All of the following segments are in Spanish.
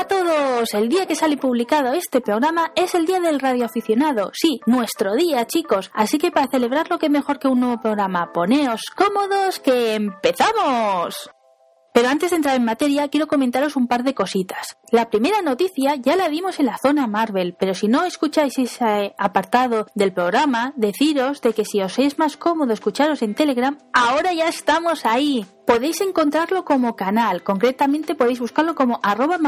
Hola a todos. El día que sale publicado este programa es el día del radioaficionado. Sí, nuestro día, chicos. Así que para celebrarlo, qué mejor que un nuevo programa. Poneos cómodos que empezamos. Pero antes de entrar en materia, quiero comentaros un par de cositas. La primera noticia ya la dimos en la zona Marvel, pero si no escucháis ese apartado del programa, deciros de que si os es más cómodo escucharos en Telegram, ahora ya estamos ahí. Podéis encontrarlo como canal, concretamente podéis buscarlo como arroba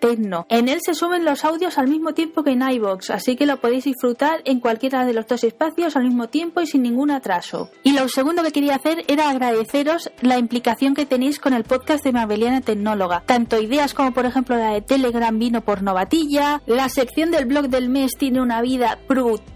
tecno. En él se suben los audios al mismo tiempo que en iVoox, así que lo podéis disfrutar en cualquiera de los dos espacios al mismo tiempo y sin ningún atraso. Y lo segundo que quería hacer era agradeceros la implicación que tenéis con el podcast de Mabeliana Tecnóloga. Tanto ideas como por ejemplo la de Telegram vino por novatilla, la sección del blog del mes tiene una vida brutal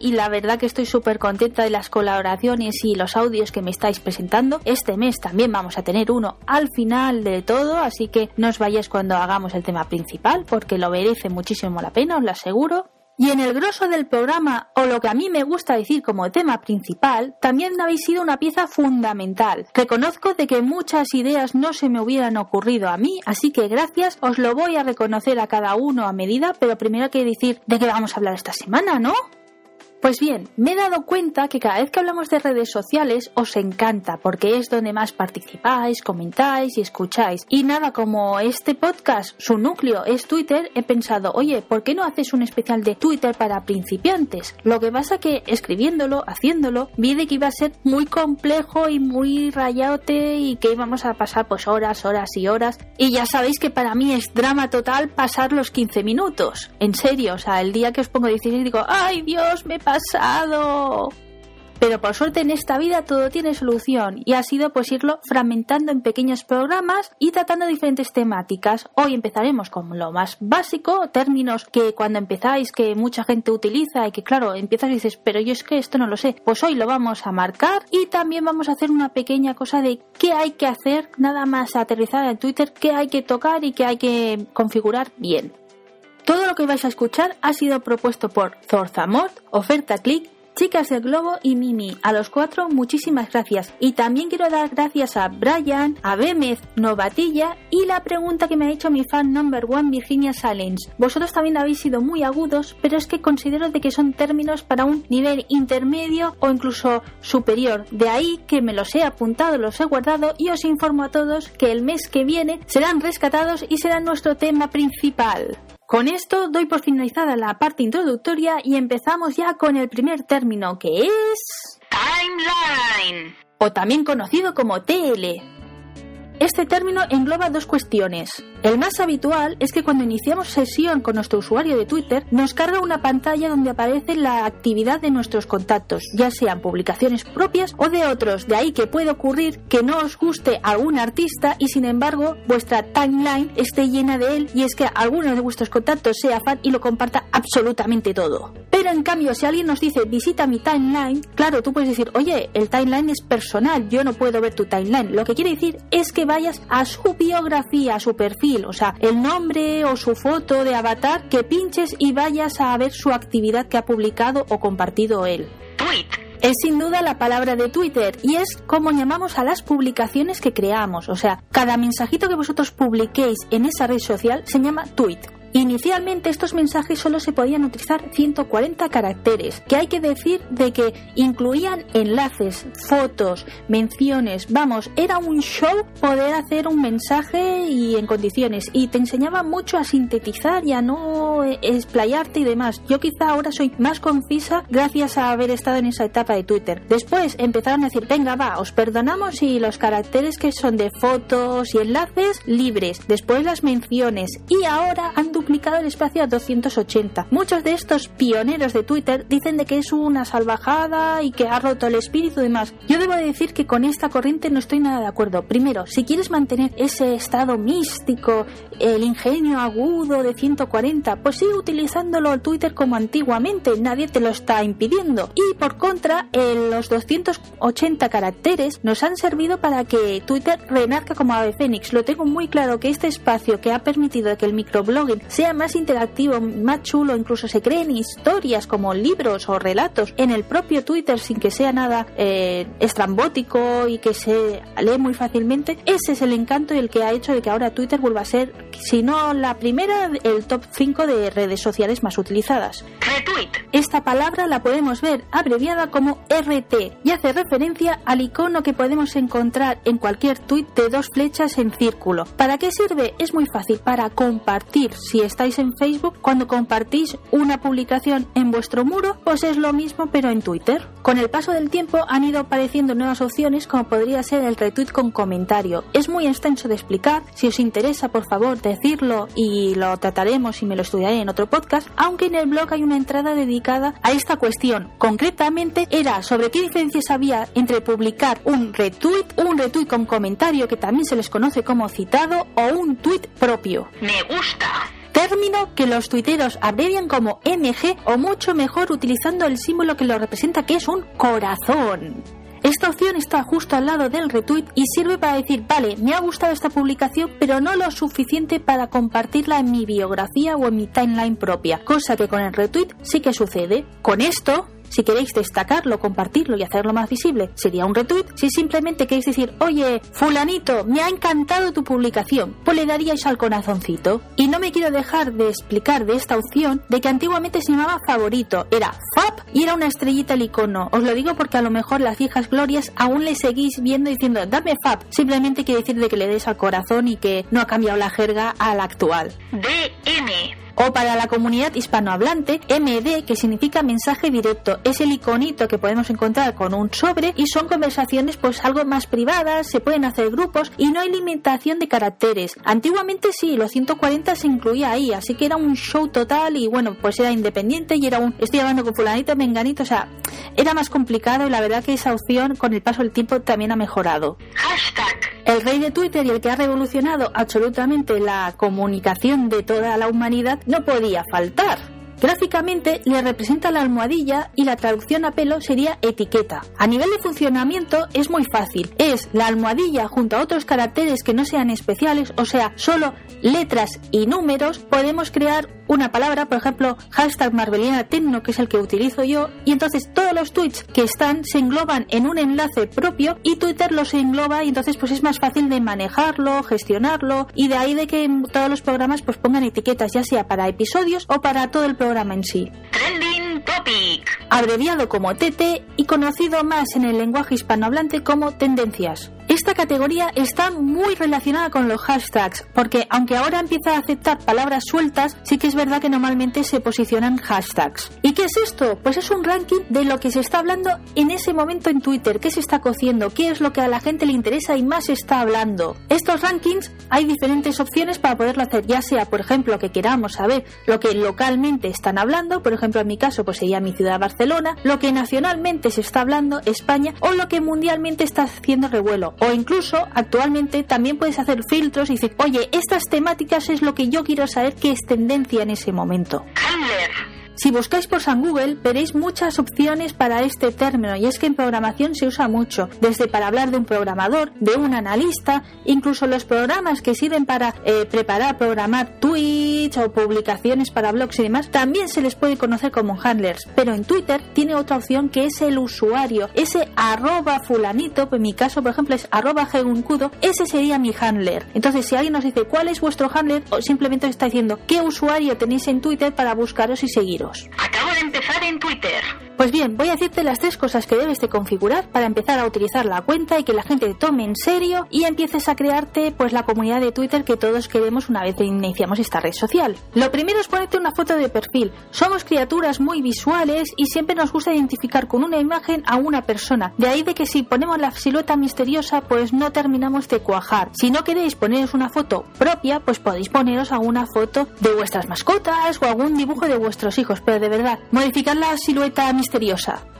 y la verdad que estoy súper contenta de las colaboraciones y los audios que me estáis presentando. Este mes también vamos a tener uno al final de todo, así que no os vayáis cuando hagamos el tema principal, porque lo merece muchísimo la pena, os lo aseguro. Y en el grosso del programa, o lo que a mí me gusta decir como tema principal, también habéis sido una pieza fundamental. Reconozco de que muchas ideas no se me hubieran ocurrido a mí, así que gracias, os lo voy a reconocer a cada uno a medida, pero primero hay que decir de qué vamos a hablar esta semana, ¿no? Pues bien, me he dado cuenta que cada vez que hablamos de redes sociales os encanta porque es donde más participáis, comentáis y escucháis. Y nada, como este podcast, su núcleo es Twitter, he pensado, oye, ¿por qué no haces un especial de Twitter para principiantes? Lo que pasa que escribiéndolo, haciéndolo, vi de que iba a ser muy complejo y muy rayote y que íbamos a pasar pues horas, horas y horas. Y ya sabéis que para mí es drama total pasar los 15 minutos. En serio, o sea, el día que os pongo 16 digo, ay Dios, me pasado. Pero por suerte en esta vida todo tiene solución y ha sido pues irlo fragmentando en pequeños programas y tratando diferentes temáticas. Hoy empezaremos con lo más básico, términos que cuando empezáis que mucha gente utiliza y que claro, empiezas y dices, pero yo es que esto no lo sé. Pues hoy lo vamos a marcar y también vamos a hacer una pequeña cosa de qué hay que hacer, nada más aterrizar en Twitter, qué hay que tocar y qué hay que configurar bien. Todo lo que vais a escuchar ha sido propuesto por Zorzamort, Oferta Click, Chicas del Globo y Mimi. A los cuatro, muchísimas gracias. Y también quiero dar gracias a Brian, a Bémez, Novatilla y la pregunta que me ha hecho mi fan number one, Virginia Salens. Vosotros también habéis sido muy agudos, pero es que considero de que son términos para un nivel intermedio o incluso superior. De ahí que me los he apuntado, los he guardado y os informo a todos que el mes que viene serán rescatados y serán nuestro tema principal. Con esto doy por finalizada la parte introductoria y empezamos ya con el primer término que es... Timeline. O también conocido como TL. Este término engloba dos cuestiones. El más habitual es que cuando iniciamos sesión con nuestro usuario de Twitter nos carga una pantalla donde aparece la actividad de nuestros contactos, ya sean publicaciones propias o de otros. De ahí que puede ocurrir que no os guste algún artista y sin embargo vuestra timeline esté llena de él y es que alguno de vuestros contactos sea fan y lo comparta absolutamente todo. Pero en cambio si alguien nos dice visita mi timeline, claro, tú puedes decir, oye, el timeline es personal, yo no puedo ver tu timeline. Lo que quiere decir es que vayas a su biografía, a su perfil, o sea, el nombre o su foto de avatar, que pinches y vayas a ver su actividad que ha publicado o compartido él. Tweet. Es sin duda la palabra de Twitter y es como llamamos a las publicaciones que creamos. O sea, cada mensajito que vosotros publiquéis en esa red social se llama tweet. Inicialmente estos mensajes solo se podían utilizar 140 caracteres, que hay que decir de que incluían enlaces, fotos, menciones, vamos, era un show poder hacer un mensaje y en condiciones y te enseñaba mucho a sintetizar y a no explayarte y demás. Yo quizá ahora soy más concisa gracias a haber estado en esa etapa de Twitter. Después empezaron a decir, venga va, os perdonamos y los caracteres que son de fotos y enlaces libres. Después las menciones y ahora han duplicado el espacio a 280. Muchos de estos pioneros de Twitter dicen de que es una salvajada y que ha roto el espíritu y demás. Yo debo decir que con esta corriente no estoy nada de acuerdo. Primero, si quieres mantener ese estado místico, el ingenio agudo de 140, pues sigue utilizándolo Twitter como antiguamente, nadie te lo está impidiendo. Y por contra, los 280 caracteres nos han servido para que Twitter renazca como ave fénix. Lo tengo muy claro que este espacio que ha permitido que el microblogging sea más interactivo, más chulo, incluso se creen historias como libros o relatos en el propio Twitter sin que sea nada eh, estrambótico y que se lee muy fácilmente, ese es el encanto y el que ha hecho de que ahora Twitter vuelva a ser sino la primera, el top 5 de redes sociales más utilizadas. Retweet. Esta palabra la podemos ver abreviada como RT y hace referencia al icono que podemos encontrar en cualquier tweet de dos flechas en círculo. ¿Para qué sirve? Es muy fácil, para compartir. Si estáis en Facebook, cuando compartís una publicación en vuestro muro, pues es lo mismo pero en Twitter. Con el paso del tiempo han ido apareciendo nuevas opciones como podría ser el retweet con comentario. Es muy extenso de explicar, si os interesa por favor decirlo y lo trataremos y me lo estudiaré en otro podcast, aunque en el blog hay una entrada dedicada a esta cuestión. Concretamente era sobre qué diferencias había entre publicar un retweet, un retweet con comentario que también se les conoce como citado o un tweet propio. Me gusta. Término que los tuiteros abrevian como MG o mucho mejor utilizando el símbolo que lo representa que es un corazón. Esta opción está justo al lado del retweet y sirve para decir, vale, me ha gustado esta publicación, pero no lo suficiente para compartirla en mi biografía o en mi timeline propia, cosa que con el retweet sí que sucede. Con esto, si queréis destacarlo, compartirlo y hacerlo más visible, sería un retweet. Si simplemente queréis decir, oye, fulanito, me ha encantado tu publicación, pues le daríais al corazoncito. Y no me quiero dejar de explicar de esta opción de que antiguamente se llamaba favorito, era FAP y era una estrellita el icono. Os lo digo porque a lo mejor las viejas glorias aún le seguís viendo diciendo, dame FAP. Simplemente quiere decir de que le des al corazón y que no ha cambiado la jerga a la actual. DM. O para la comunidad hispanohablante, MD, que significa mensaje directo, es el iconito que podemos encontrar con un sobre y son conversaciones pues algo más privadas, se pueden hacer grupos y no hay limitación de caracteres. Antiguamente sí, los 140 se incluía ahí, así que era un show total y bueno, pues era independiente y era un estoy hablando con fulanito, menganito, o sea, era más complicado y la verdad que esa opción con el paso del tiempo también ha mejorado. Hashtag. El rey de Twitter y el que ha revolucionado absolutamente la comunicación de toda la humanidad no podía faltar. Gráficamente le representa la almohadilla y la traducción a pelo sería etiqueta. A nivel de funcionamiento es muy fácil. Es la almohadilla junto a otros caracteres que no sean especiales, o sea, solo letras y números, podemos crear una palabra, por ejemplo, hashtag Marbeliana Tecno, que es el que utilizo yo, y entonces todos los tweets que están se engloban en un enlace propio y Twitter los engloba y entonces pues es más fácil de manejarlo, gestionarlo y de ahí de que en todos los programas pues pongan etiquetas ya sea para episodios o para todo el programa en sí. Trending Topic. Abreviado como TT y conocido más en el lenguaje hispanohablante como tendencias. Esta categoría está muy relacionada con los hashtags, porque aunque ahora empieza a aceptar palabras sueltas, sí que es verdad que normalmente se posicionan hashtags. ¿Y qué es esto? Pues es un ranking de lo que se está hablando en ese momento en Twitter, qué se está cociendo, qué es lo que a la gente le interesa y más está hablando. Estos rankings hay diferentes opciones para poderlo hacer, ya sea, por ejemplo, que queramos saber lo que localmente están hablando, por ejemplo, en mi caso, pues sería mi ciudad Barcelona, lo que nacionalmente se está hablando, España, o lo que mundialmente está haciendo revuelo o incluso actualmente también puedes hacer filtros y decir, oye, estas temáticas es lo que yo quiero saber que es tendencia en ese momento. Si buscáis por San Google veréis muchas opciones para este término y es que en programación se usa mucho, desde para hablar de un programador, de un analista, incluso los programas que sirven para eh, preparar, programar tweets o publicaciones para blogs y demás, también se les puede conocer como handlers, pero en Twitter tiene otra opción que es el usuario, ese arroba fulanito, en mi caso por ejemplo es arroba ese sería mi handler. Entonces si alguien nos dice cuál es vuestro handler, o simplemente os está diciendo qué usuario tenéis en Twitter para buscaros y seguiros. Acabo de empezar en Twitter. Pues bien, voy a decirte las tres cosas que debes de configurar para empezar a utilizar la cuenta y que la gente te tome en serio y empieces a crearte pues la comunidad de Twitter que todos queremos una vez iniciamos esta red social. Lo primero es ponerte una foto de perfil. Somos criaturas muy visuales y siempre nos gusta identificar con una imagen a una persona. De ahí de que si ponemos la silueta misteriosa pues no terminamos de cuajar. Si no queréis poneros una foto propia pues podéis poneros alguna foto de vuestras mascotas o algún dibujo de vuestros hijos. Pero de verdad, modificar la silueta misteriosa.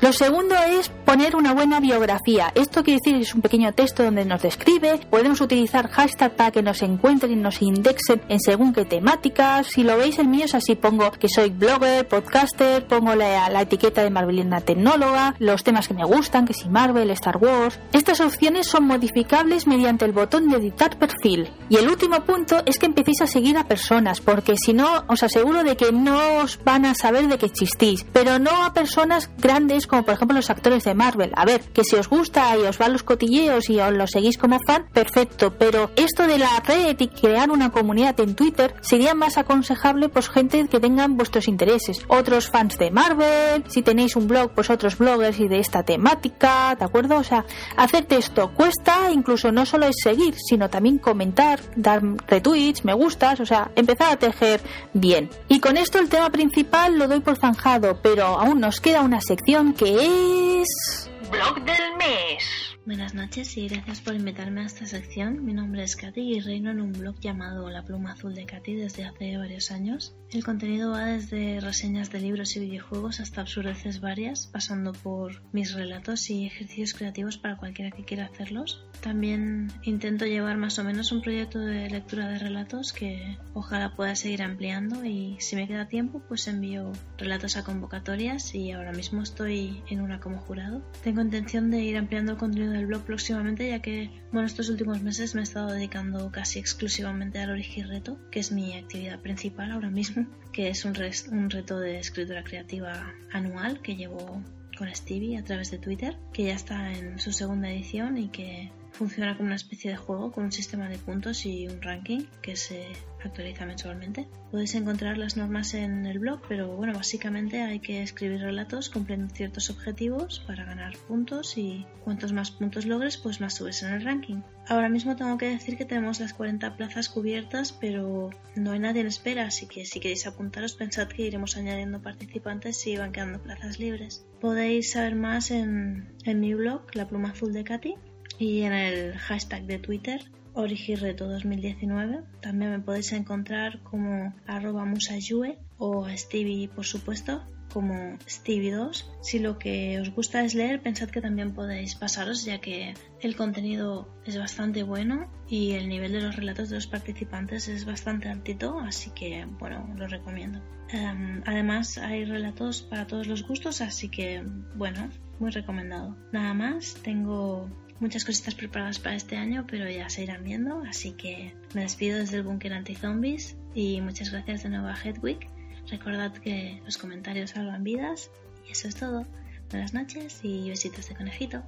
Lo segundo es poner una buena biografía. Esto quiere decir es un pequeño texto donde nos describe. Podemos utilizar hashtag para que nos encuentren y nos indexen en según qué temáticas. Si lo veis, el mío es así. Pongo que soy blogger, podcaster, pongo la, la etiqueta de Marvelina Tecnóloga, los temas que me gustan, que si Marvel, Star Wars. Estas opciones son modificables mediante el botón de editar perfil. Y el último punto es que empecéis a seguir a personas, porque si no, os aseguro de que no os van a saber de que existís, pero no a personas grandes como por ejemplo los actores de Marvel. A ver, que si os gusta y os van los cotilleos y os lo seguís como fan, perfecto, pero esto de la red y crear una comunidad en Twitter sería más aconsejable pues gente que tengan vuestros intereses. Otros fans de Marvel, si tenéis un blog, pues otros bloggers y de esta temática, ¿de acuerdo? O sea, hacerte esto cuesta, incluso no solo es seguir, sino también comentar, dar retweets, me gustas, o sea, empezar a tejer bien. Y con esto el tema principal lo doy por zanjado, pero aún nos queda una sección que es... Blog del mes. Buenas noches y gracias por invitarme a esta sección. Mi nombre es Katy y reino en un blog llamado La Pluma Azul de Katy desde hace varios años. El contenido va desde reseñas de libros y videojuegos hasta absurdeces varias, pasando por mis relatos y ejercicios creativos para cualquiera que quiera hacerlos. También intento llevar más o menos un proyecto de lectura de relatos que ojalá pueda seguir ampliando y si me queda tiempo pues envío relatos a convocatorias y ahora mismo estoy en una como jurado. Tengo intención de ir ampliando el contenido del blog próximamente ya que bueno estos últimos meses me he estado dedicando casi exclusivamente al Reto, que es mi actividad principal ahora mismo, que es un, un reto de escritura creativa anual que llevo con Stevie a través de Twitter, que ya está en su segunda edición y que funciona como una especie de juego con un sistema de puntos y un ranking que se actualiza mensualmente. Podéis encontrar las normas en el blog, pero bueno, básicamente hay que escribir relatos cumpliendo ciertos objetivos para ganar puntos y cuantos más puntos logres, pues más subes en el ranking. Ahora mismo tengo que decir que tenemos las 40 plazas cubiertas, pero no hay nadie en espera, así que si queréis apuntaros pensad que iremos añadiendo participantes y van quedando plazas libres. Podéis saber más en, en mi blog, La Pluma Azul de Katy, y en el hashtag de Twitter Origirreto 2019 también me podéis encontrar como arroba musayue o Stevie por supuesto como Stevie2 si lo que os gusta es leer pensad que también podéis pasaros ya que el contenido es bastante bueno y el nivel de los relatos de los participantes es bastante altito así que bueno lo recomiendo. Em, además hay relatos para todos los gustos así que bueno muy recomendado. Nada más tengo muchas cositas preparadas para este año, pero ya se irán viendo. Así que me despido desde el búnker anti-zombies y muchas gracias de nuevo a Hedwig. Recordad que los comentarios salvan vidas y eso es todo. Buenas noches y besitos de conejito.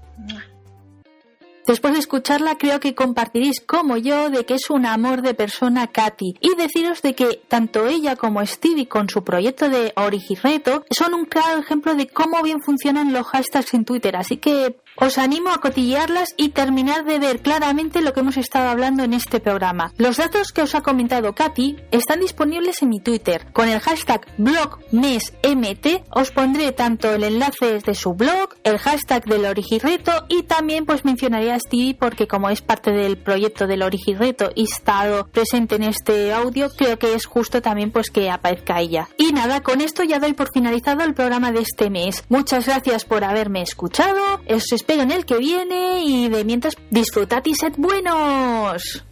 Después de escucharla, creo que compartiréis como yo de que es un amor de persona Katy y deciros de que tanto ella como Stevie con su proyecto de Origireto son un claro ejemplo de cómo bien funcionan los hashtags en Twitter. Así que os animo a cotillearlas y terminar de ver claramente lo que hemos estado hablando en este programa. Los datos que os ha comentado Katy están disponibles en mi Twitter. Con el hashtag blogmesmt os pondré tanto el enlace de su blog, el hashtag del Origireto y también pues mencionaría a Stevie porque como es parte del proyecto del Origireto y estado presente en este audio, creo que es justo también pues que aparezca ella. Y nada, con esto ya doy por finalizado el programa de este mes. Muchas gracias por haberme escuchado espero en el que viene y de mientras disfrutad y sed buenos.